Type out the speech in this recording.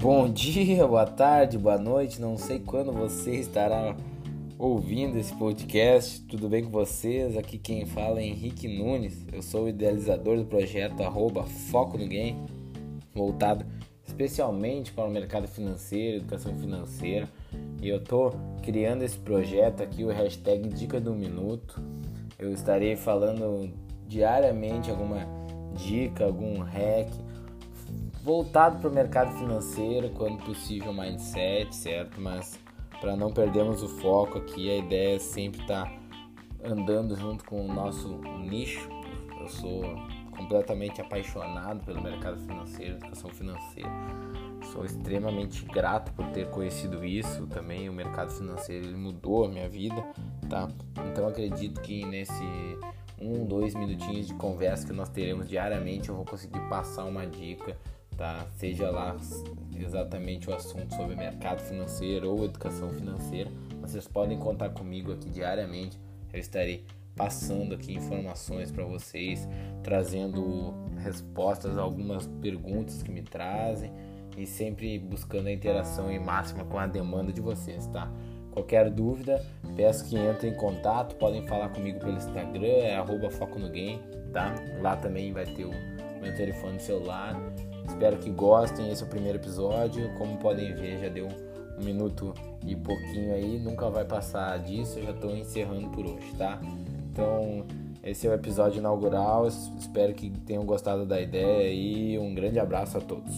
Bom dia, boa tarde, boa noite. Não sei quando você estará ouvindo esse podcast. Tudo bem com vocês? Aqui quem fala é Henrique Nunes. Eu sou o idealizador do projeto arroba Foco no Game, voltado especialmente para o mercado financeiro, educação financeira. E eu tô criando esse projeto aqui, o hashtag Dica do Minuto. Eu estarei falando diariamente alguma dica, algum hack voltado para o mercado financeiro, quando possível mindset, certo? Mas para não perdermos o foco aqui, a ideia é sempre estar tá andando junto com o nosso nicho. Eu sou completamente apaixonado pelo mercado financeiro, educação financeira. Sou extremamente grato por ter conhecido isso também. O mercado financeiro ele mudou a minha vida, tá? Então acredito que nesse um, dois minutinhos de conversa que nós teremos diariamente eu vou conseguir passar uma dica tá? Seja lá exatamente o assunto sobre mercado financeiro ou educação financeira, vocês podem contar comigo aqui diariamente. Eu estarei passando aqui informações para vocês, trazendo respostas a algumas perguntas que me trazem e sempre buscando a interação em máxima com a demanda de vocês, tá? Qualquer dúvida, peço que entrem em contato, podem falar comigo pelo Instagram, é arroba foco no game, tá? Lá também vai ter o meu telefone celular Espero que gostem. Esse é o primeiro episódio. Como podem ver, já deu um minuto e pouquinho aí. Nunca vai passar disso. Eu já estou encerrando por hoje, tá? Então, esse é o episódio inaugural. Espero que tenham gostado da ideia e um grande abraço a todos.